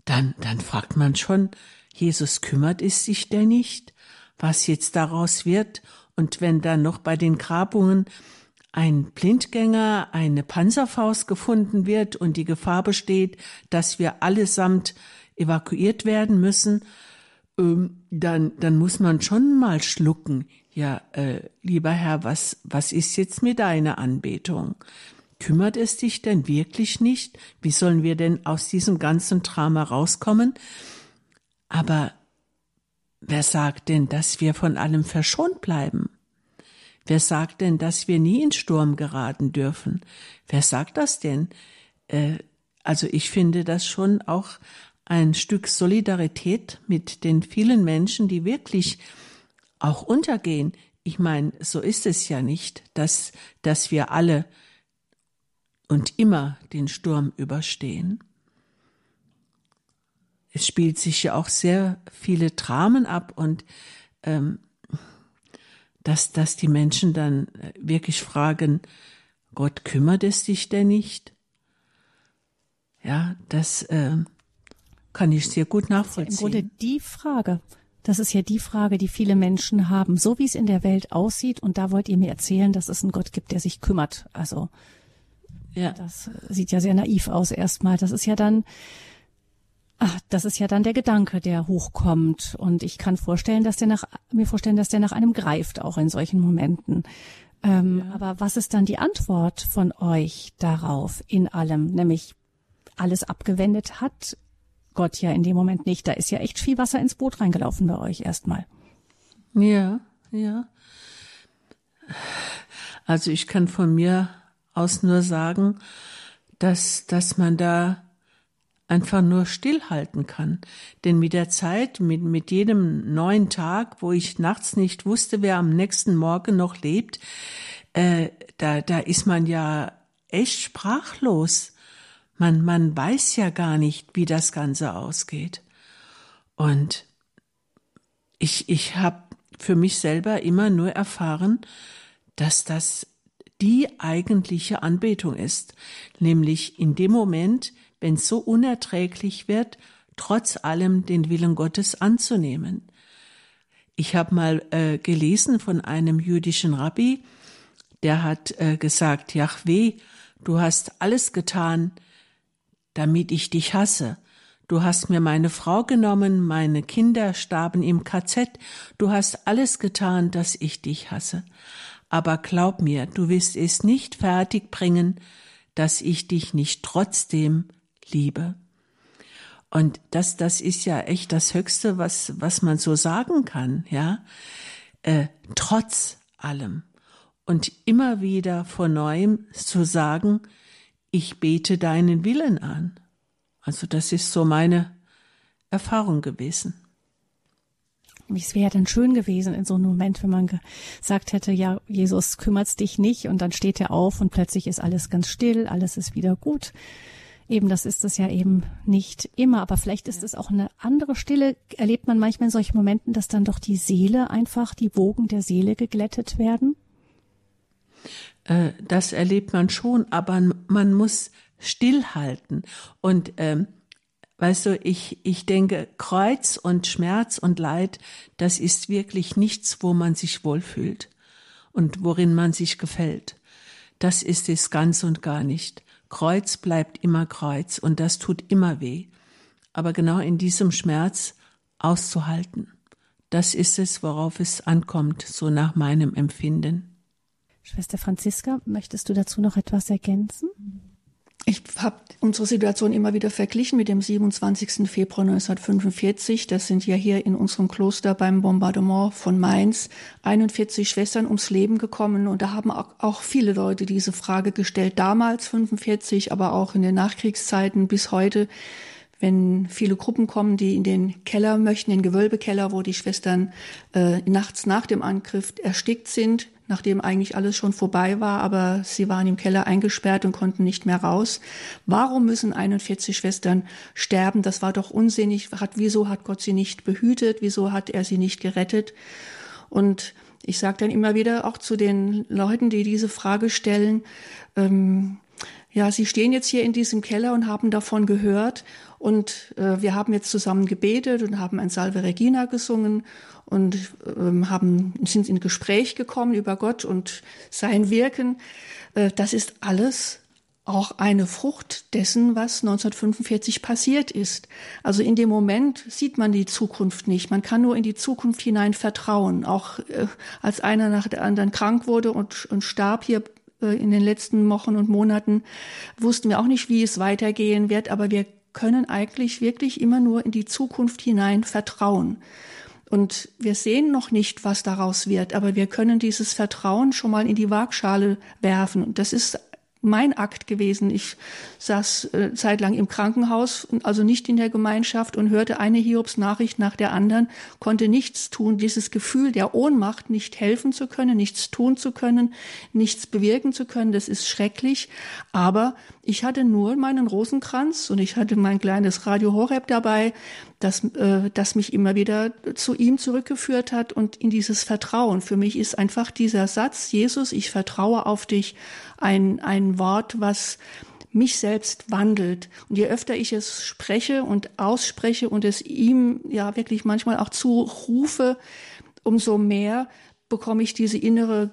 dann, dann fragt man schon, Jesus kümmert es sich denn nicht, was jetzt daraus wird und wenn dann noch bei den Grabungen ein Blindgänger, eine Panzerfaust gefunden wird und die Gefahr besteht, dass wir allesamt evakuiert werden müssen, ähm, dann, dann muss man schon mal schlucken. Ja, äh, lieber Herr, was, was ist jetzt mit deiner Anbetung? kümmert es dich denn wirklich nicht? Wie sollen wir denn aus diesem ganzen Drama rauskommen? Aber wer sagt denn, dass wir von allem verschont bleiben? Wer sagt denn, dass wir nie in Sturm geraten dürfen? Wer sagt das denn? Äh, also ich finde das schon auch ein Stück Solidarität mit den vielen Menschen, die wirklich auch untergehen. Ich meine, so ist es ja nicht, dass, dass wir alle und immer den Sturm überstehen. Es spielt sich ja auch sehr viele Dramen ab und ähm, dass, dass die Menschen dann wirklich fragen, Gott kümmert es dich denn nicht? Ja, das äh, kann ich sehr gut nachvollziehen.
Im Grunde die Frage, das ist ja die Frage, die viele Menschen haben, so wie es in der Welt aussieht. Und da wollt ihr mir erzählen, dass es einen Gott gibt, der sich kümmert. Also ja. das sieht ja sehr naiv aus erstmal. Das ist ja dann Ach, das ist ja dann der Gedanke, der hochkommt. Und ich kann vorstellen, dass der nach, mir vorstellen, dass der nach einem greift, auch in solchen Momenten. Ähm, ja. Aber was ist dann die Antwort von euch darauf in allem? Nämlich alles abgewendet hat Gott ja in dem Moment nicht. Da ist ja echt viel Wasser ins Boot reingelaufen bei euch erstmal.
Ja, ja. Also ich kann von mir aus nur sagen, dass, dass man da einfach nur stillhalten kann. Denn mit der Zeit, mit, mit jedem neuen Tag, wo ich nachts nicht wusste, wer am nächsten Morgen noch lebt, äh, da, da ist man ja echt sprachlos. Man, man weiß ja gar nicht, wie das Ganze ausgeht. Und ich, ich habe für mich selber immer nur erfahren, dass das die eigentliche Anbetung ist, nämlich in dem Moment, wenn es so unerträglich wird, trotz allem den Willen Gottes anzunehmen. Ich habe mal äh, gelesen von einem jüdischen Rabbi, der hat äh, gesagt, Jahweh, du hast alles getan, damit ich dich hasse. Du hast mir meine Frau genommen, meine Kinder starben im KZ, du hast alles getan, dass ich dich hasse. Aber glaub mir, du wirst es nicht fertig bringen, dass ich dich nicht trotzdem liebe. Und das, das ist ja echt das Höchste, was, was man so sagen kann, ja. Äh, trotz allem. Und immer wieder vor neuem zu sagen, ich bete deinen Willen an. Also das ist so meine Erfahrung gewesen.
Es wäre dann schön gewesen in so einem Moment, wenn man gesagt hätte, ja, Jesus kümmert's dich nicht und dann steht er auf und plötzlich ist alles ganz still, alles ist wieder gut. Eben, das ist es ja eben nicht immer, aber vielleicht ist es auch eine andere Stille. Erlebt man manchmal in solchen Momenten, dass dann doch die Seele einfach, die Wogen der Seele geglättet werden?
Äh, das erlebt man schon, aber man muss stillhalten. Und ähm, weißt du, ich, ich denke, Kreuz und Schmerz und Leid, das ist wirklich nichts, wo man sich wohlfühlt und worin man sich gefällt. Das ist es ganz und gar nicht. Kreuz bleibt immer Kreuz und das tut immer weh. Aber genau in diesem Schmerz auszuhalten, das ist es, worauf es ankommt, so nach meinem Empfinden.
Schwester Franziska, möchtest du dazu noch etwas ergänzen?
Ich habe unsere Situation immer wieder verglichen mit dem 27. Februar 1945. Das sind ja hier in unserem Kloster beim Bombardement von Mainz 41 Schwestern ums Leben gekommen. Und da haben auch viele Leute diese Frage gestellt, damals 45, aber auch in den Nachkriegszeiten bis heute wenn viele Gruppen kommen, die in den Keller möchten, den Gewölbekeller, wo die Schwestern äh, nachts nach dem Angriff erstickt sind, nachdem eigentlich alles schon vorbei war, aber sie waren im Keller eingesperrt und konnten nicht mehr raus. Warum müssen 41 Schwestern sterben? Das war doch unsinnig. Hat, wieso hat Gott sie nicht behütet? Wieso hat er sie nicht gerettet? Und ich sage dann immer wieder auch zu den Leuten, die diese Frage stellen, ähm, ja, Sie stehen jetzt hier in diesem Keller und haben davon gehört und äh, wir haben jetzt zusammen gebetet und haben ein Salve Regina gesungen und ähm, haben, sind in Gespräch gekommen über Gott und sein Wirken. Äh, das ist alles auch eine Frucht dessen, was 1945 passiert ist. Also in dem Moment sieht man die Zukunft nicht. Man kann nur in die Zukunft hinein vertrauen. Auch äh, als einer nach der anderen krank wurde und, und starb hier äh, in den letzten Wochen und Monaten wussten wir auch nicht, wie es weitergehen wird, aber wir können eigentlich wirklich immer nur in die Zukunft hinein vertrauen. Und wir sehen noch nicht, was daraus wird, aber wir können dieses Vertrauen schon mal in die Waagschale werfen. Und das ist mein Akt gewesen. Ich saß äh, zeitlang im Krankenhaus, also nicht in der Gemeinschaft und hörte eine Hiobs-Nachricht nach der anderen, konnte nichts tun. Dieses Gefühl der Ohnmacht, nicht helfen zu können, nichts tun zu können, nichts bewirken zu können, das ist schrecklich. Aber ich hatte nur meinen Rosenkranz und ich hatte mein kleines Radio Horeb dabei, das, äh, das mich immer wieder zu ihm zurückgeführt hat und in dieses Vertrauen. Für mich ist einfach dieser Satz, Jesus, ich vertraue auf dich, ein, ein Wort, was mich selbst wandelt. Und je öfter ich es spreche und ausspreche und es ihm ja wirklich manchmal auch zurufe, umso mehr bekomme ich diese innere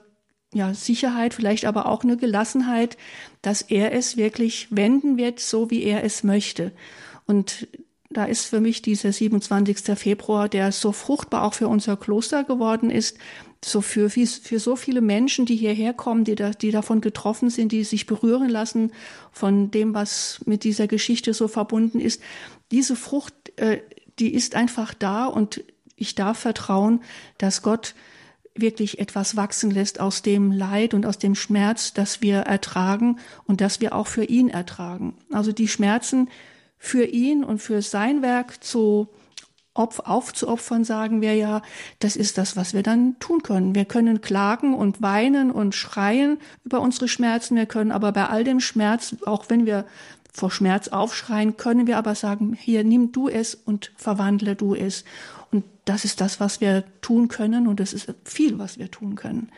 ja, Sicherheit, vielleicht aber auch eine Gelassenheit, dass er es wirklich wenden wird, so wie er es möchte. Und da ist für mich dieser 27. Februar, der so fruchtbar auch für unser Kloster geworden ist, so für, für so viele Menschen, die hierher kommen, die, da, die davon getroffen sind, die sich berühren lassen von dem, was mit dieser Geschichte so verbunden ist. Diese Frucht, äh, die ist einfach da und ich darf vertrauen, dass Gott wirklich etwas wachsen lässt aus dem Leid und aus dem Schmerz, das wir ertragen und das wir auch für ihn ertragen. Also die Schmerzen für ihn und für sein Werk zu aufzuopfern, sagen wir ja, das ist das, was wir dann tun können. Wir können klagen und weinen und schreien über unsere Schmerzen. Wir können aber bei all dem Schmerz, auch wenn wir vor Schmerz aufschreien, können wir aber sagen, hier, nimm du es und verwandle du es. Und das ist das, was wir tun können und das ist viel, was wir tun können.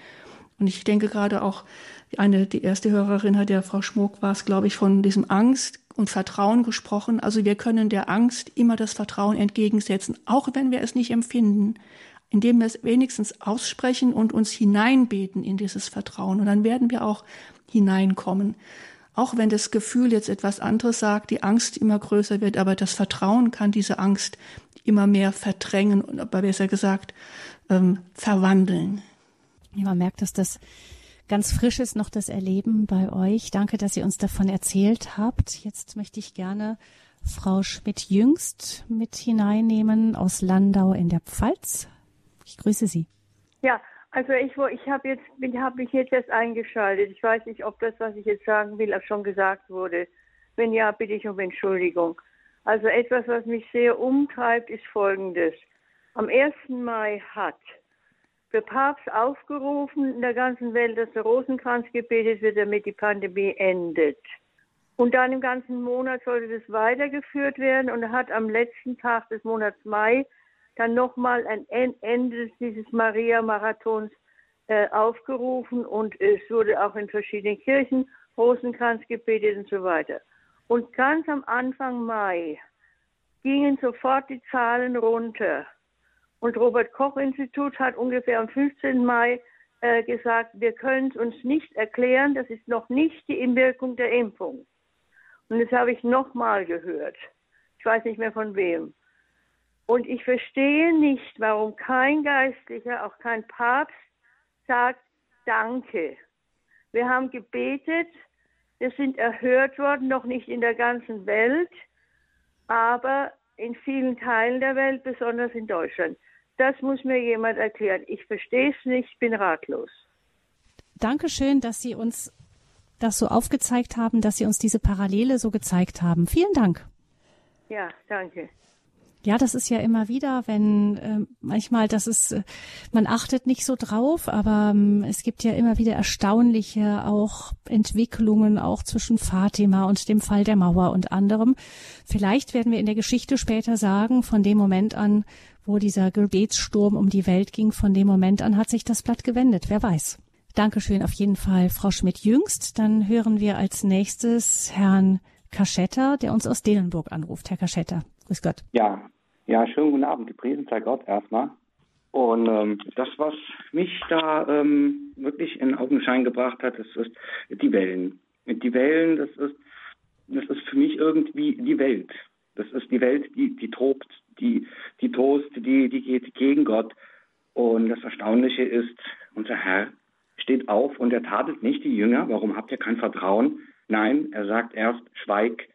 Und ich denke gerade auch, eine, die erste Hörerin hat ja, Frau Schmuck war es, glaube ich, von diesem Angst und Vertrauen gesprochen. Also wir können der Angst immer das Vertrauen entgegensetzen, auch wenn wir es nicht empfinden, indem wir es wenigstens aussprechen und uns hineinbeten in dieses Vertrauen. Und dann werden wir auch hineinkommen. Auch wenn das Gefühl jetzt etwas anderes sagt, die Angst immer größer wird, aber das Vertrauen kann diese Angst immer mehr verdrängen und, aber besser gesagt, ähm, verwandeln.
Ja, man merkt, dass das ganz frisch ist noch das Erleben bei euch. Danke, dass ihr uns davon erzählt habt. Jetzt möchte ich gerne Frau Schmidt-Jüngst mit hineinnehmen aus Landau in der Pfalz. Ich grüße Sie.
Ja, also ich, ich habe jetzt, habe mich jetzt erst eingeschaltet. Ich weiß nicht, ob das, was ich jetzt sagen will, auch schon gesagt wurde. Wenn ja, bitte ich um Entschuldigung. Also etwas, was mich sehr umtreibt, ist Folgendes. Am 1. Mai hat der Papst aufgerufen in der ganzen Welt, dass der Rosenkranz gebetet wird, damit die Pandemie endet. Und dann im ganzen Monat sollte das weitergeführt werden und hat am letzten Tag des Monats Mai dann nochmal ein Ende dieses Maria-Marathons äh, aufgerufen und es wurde auch in verschiedenen Kirchen Rosenkranz gebetet und so weiter. Und ganz am Anfang Mai gingen sofort die Zahlen runter. Und Robert Koch Institut hat ungefähr am 15. Mai äh, gesagt, wir können es uns nicht erklären, das ist noch nicht die Inwirkung der Impfung. Und das habe ich nochmal gehört. Ich weiß nicht mehr von wem. Und ich verstehe nicht, warum kein Geistlicher, auch kein Papst sagt, danke. Wir haben gebetet, wir sind erhört worden, noch nicht in der ganzen Welt, aber in vielen Teilen der Welt, besonders in Deutschland. Das muss mir jemand erklären. Ich verstehe es nicht, bin ratlos.
Dankeschön, dass Sie uns das so aufgezeigt haben, dass Sie uns diese Parallele so gezeigt haben. Vielen Dank.
Ja, danke.
Ja, das ist ja immer wieder, wenn äh, manchmal, das ist, äh, man achtet nicht so drauf, aber ähm, es gibt ja immer wieder erstaunliche auch Entwicklungen auch zwischen Fatima und dem Fall der Mauer und anderem. Vielleicht werden wir in der Geschichte später sagen, von dem Moment an, wo dieser Gebetssturm um die Welt ging, von dem Moment an hat sich das Blatt gewendet. Wer weiß. Dankeschön auf jeden Fall, Frau Schmidt-Jüngst. Dann hören wir als nächstes Herrn Kaschetta, der uns aus Delenburg anruft. Herr Kaschetta, grüß Gott.
Ja, ja, schönen guten Abend. Gepriesen sei Gott erstmal. Und ähm, das, was mich da ähm, wirklich in Augenschein gebracht hat, das ist die Wellen. Die Wellen, das ist, das ist für mich irgendwie die Welt. Das ist die Welt, die, die tobt, die, die tost, die, die geht gegen Gott. Und das Erstaunliche ist, unser Herr steht auf und er tadelt nicht die Jünger. Warum habt ihr kein Vertrauen? Nein, er sagt erst, schweig,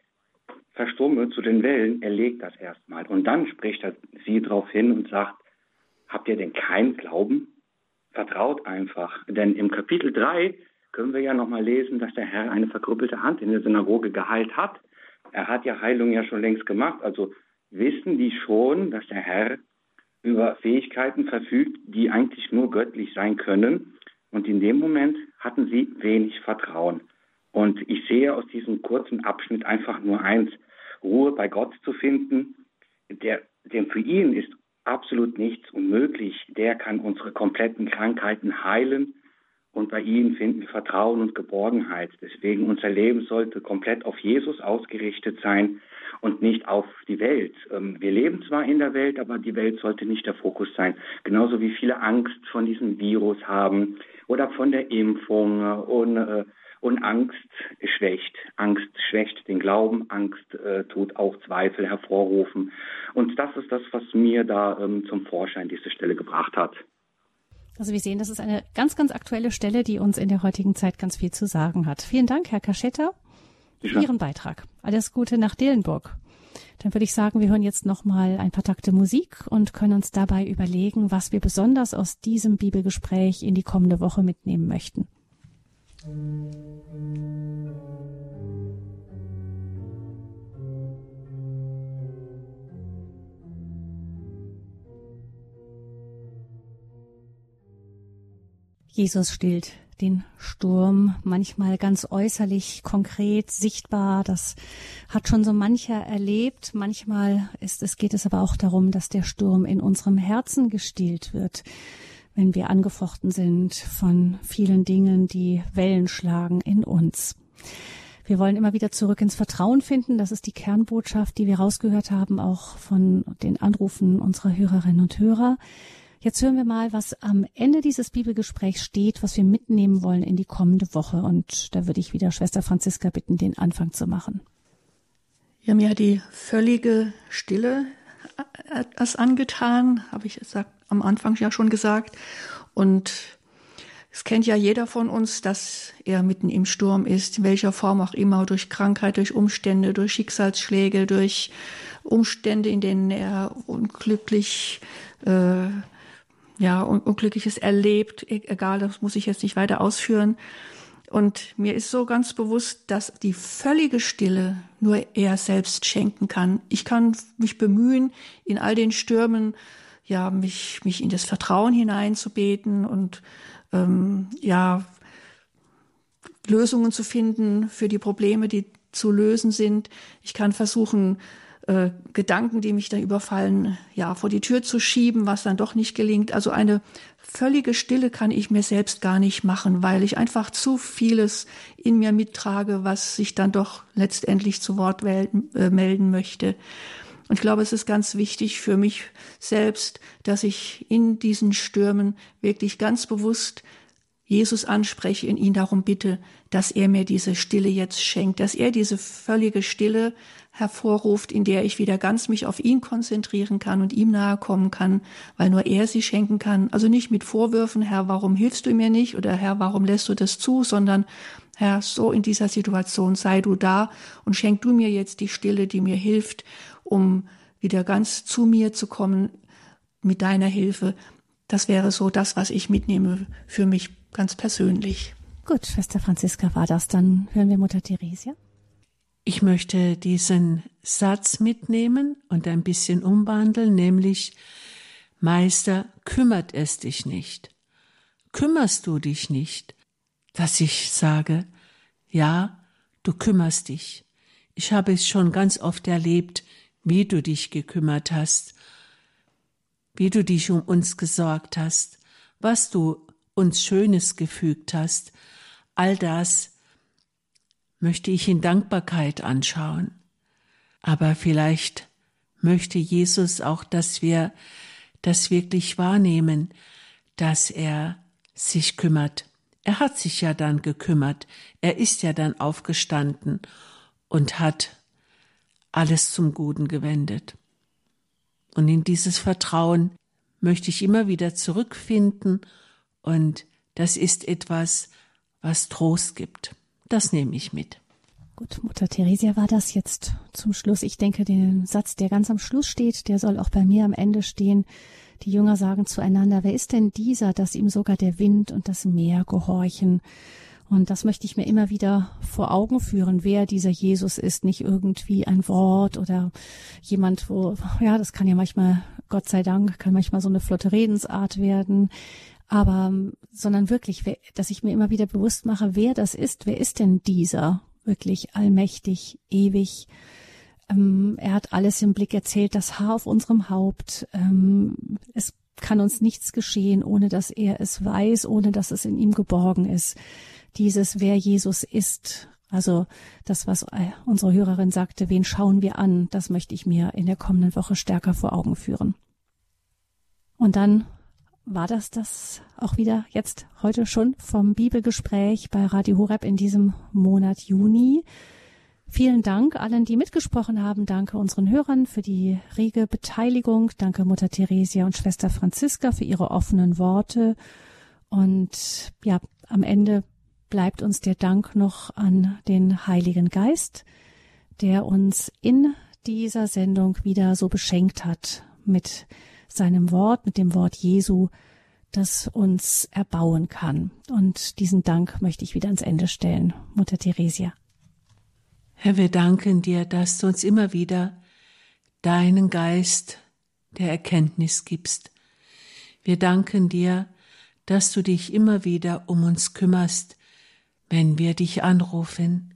verstumme zu den Wellen. Er legt das erstmal. Und dann spricht er sie darauf hin und sagt, habt ihr denn keinen Glauben? Vertraut einfach. Denn im Kapitel 3 können wir ja nochmal lesen, dass der Herr eine verkrüppelte Hand in der Synagoge geheilt hat. Er hat ja Heilung ja schon längst gemacht. Also wissen die schon, dass der Herr über Fähigkeiten verfügt, die eigentlich nur göttlich sein können. Und in dem Moment hatten sie wenig Vertrauen. Und ich sehe aus diesem kurzen Abschnitt einfach nur eins, Ruhe bei Gott zu finden. Der, dem für ihn ist absolut nichts unmöglich. Der kann unsere kompletten Krankheiten heilen und bei ihm finden wir Vertrauen und Geborgenheit. Deswegen unser Leben sollte komplett auf Jesus ausgerichtet sein und nicht auf die Welt. Ähm, wir leben zwar in der Welt, aber die Welt sollte nicht der Fokus sein. Genauso wie viele Angst von diesem Virus haben oder von der Impfung und, äh, und Angst schwächt. Angst schwächt den Glauben, Angst äh, tut auch Zweifel hervorrufen. Und das ist das, was mir da ähm, zum Vorschein diese Stelle gebracht hat.
Also wir sehen, das ist eine ganz, ganz aktuelle Stelle, die uns in der heutigen Zeit ganz viel zu sagen hat. Vielen Dank, Herr Kaschetta, für Ihren Beitrag. Alles Gute nach Delenburg. Dann würde ich sagen, wir hören jetzt noch mal ein paar Takte Musik und können uns dabei überlegen, was wir besonders aus diesem Bibelgespräch in die kommende Woche mitnehmen möchten. Jesus stillt den Sturm, manchmal ganz äußerlich, konkret, sichtbar. Das hat schon so mancher erlebt. Manchmal ist es, geht es aber auch darum, dass der Sturm in unserem Herzen gestillt wird, wenn wir angefochten sind von vielen Dingen, die Wellen schlagen in uns. Wir wollen immer wieder zurück ins Vertrauen finden. Das ist die Kernbotschaft, die wir rausgehört haben, auch von den Anrufen unserer Hörerinnen und Hörer. Jetzt hören wir mal, was am Ende dieses Bibelgesprächs steht, was wir mitnehmen wollen in die kommende Woche. Und da würde ich wieder Schwester Franziska bitten, den Anfang zu machen.
Ja, mir hat die völlige Stille etwas angetan, habe ich am Anfang ja schon gesagt. Und es kennt ja jeder von uns, dass er mitten im Sturm ist, in welcher Form auch immer, durch Krankheit, durch Umstände, durch Schicksalsschläge, durch Umstände, in denen er unglücklich äh, ja, Unglückliches erlebt, e-, egal, das muss ich jetzt nicht weiter ausführen. Und mir ist so ganz bewusst, dass die völlige Stille nur er selbst schenken kann. Ich kann mich bemühen, in all den Stürmen, ja, mich, mich in das Vertrauen hineinzubeten und, ähm, ja, Lösungen zu finden für die Probleme, die zu lösen sind. Ich kann versuchen, äh, Gedanken, die mich dann überfallen, ja, vor die Tür zu schieben, was dann doch nicht gelingt. Also eine völlige Stille kann ich mir selbst gar nicht machen, weil ich einfach zu vieles in mir mittrage, was sich dann doch letztendlich zu Wort äh, melden möchte. Und ich glaube, es ist ganz wichtig für mich selbst, dass ich in diesen Stürmen wirklich ganz bewusst Jesus anspreche und ihn darum bitte, dass er mir diese Stille jetzt schenkt, dass er diese völlige Stille hervorruft, in der ich wieder ganz mich auf ihn konzentrieren kann und ihm nahe kommen kann, weil nur er sie schenken kann. Also nicht mit Vorwürfen, Herr, warum hilfst du mir nicht oder Herr, warum lässt du das zu, sondern Herr, so in dieser Situation sei du da und schenk du mir jetzt die Stille, die mir hilft, um wieder ganz zu mir zu kommen mit deiner Hilfe. Das wäre so das, was ich mitnehme für mich ganz persönlich.
Gut, Schwester Franziska war das. Dann hören wir Mutter Theresia.
Ich möchte diesen Satz mitnehmen und ein bisschen umwandeln, nämlich Meister, kümmert es dich nicht? Kümmerst du dich nicht? Dass ich sage, ja, du kümmerst dich. Ich habe es schon ganz oft erlebt, wie du dich gekümmert hast, wie du dich um uns gesorgt hast, was du uns Schönes gefügt hast. All das möchte ich in Dankbarkeit anschauen. Aber vielleicht möchte Jesus auch, dass wir das wirklich wahrnehmen, dass er sich kümmert. Er hat sich ja dann gekümmert, er ist ja dann aufgestanden und hat alles zum Guten gewendet. Und in dieses Vertrauen möchte ich immer wieder zurückfinden und das ist etwas, was Trost gibt. Das nehme ich mit.
Gut, Mutter Theresia war das jetzt zum Schluss. Ich denke, den Satz, der ganz am Schluss steht, der soll auch bei mir am Ende stehen. Die Jünger sagen zueinander, wer ist denn dieser, dass ihm sogar der Wind und das Meer gehorchen? Und das möchte ich mir immer wieder vor Augen führen, wer dieser Jesus ist. Nicht irgendwie ein Wort oder jemand, wo, ja, das kann ja manchmal, Gott sei Dank, kann manchmal so eine flotte Redensart werden. Aber, sondern wirklich, dass ich mir immer wieder bewusst mache, wer das ist. Wer ist denn dieser? Wirklich allmächtig, ewig. Ähm, er hat alles im Blick erzählt, das Haar auf unserem Haupt. Ähm, es kann uns nichts geschehen, ohne dass er es weiß, ohne dass es in ihm geborgen ist. Dieses, wer Jesus ist, also das, was äh, unsere Hörerin sagte, wen schauen wir an, das möchte ich mir in der kommenden Woche stärker vor Augen führen. Und dann war das das auch wieder jetzt heute schon vom Bibelgespräch bei Radio Horeb in diesem Monat Juni. Vielen Dank allen, die mitgesprochen haben. Danke unseren Hörern für die rege Beteiligung. Danke Mutter Theresia und Schwester Franziska für ihre offenen Worte. Und ja, am Ende bleibt uns der Dank noch an den Heiligen Geist, der uns in dieser Sendung wieder so beschenkt hat mit seinem Wort, mit dem Wort Jesu, das uns erbauen kann. Und diesen Dank möchte ich wieder ans Ende stellen, Mutter Theresia.
Herr, wir danken dir, dass du uns immer wieder deinen Geist der Erkenntnis gibst. Wir danken dir, dass du dich immer wieder um uns kümmerst, wenn wir dich anrufen.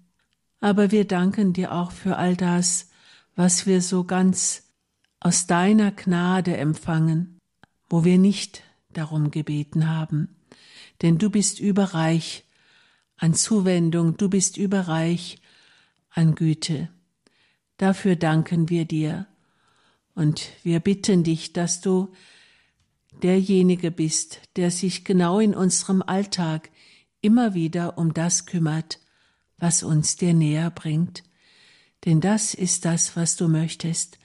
Aber wir danken dir auch für all das, was wir so ganz aus deiner Gnade empfangen, wo wir nicht darum gebeten haben. Denn du bist überreich an Zuwendung, du bist überreich an Güte. Dafür danken wir dir und wir bitten dich, dass du derjenige bist, der sich genau in unserem Alltag immer wieder um das kümmert, was uns dir näher bringt. Denn das ist das, was du möchtest,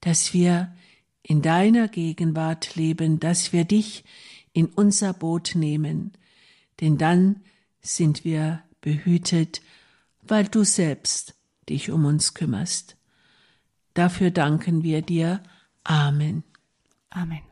dass wir in deiner Gegenwart leben, dass wir dich in unser Boot nehmen, denn dann sind wir behütet weil du selbst dich um uns kümmerst. Dafür danken wir dir. Amen.
Amen.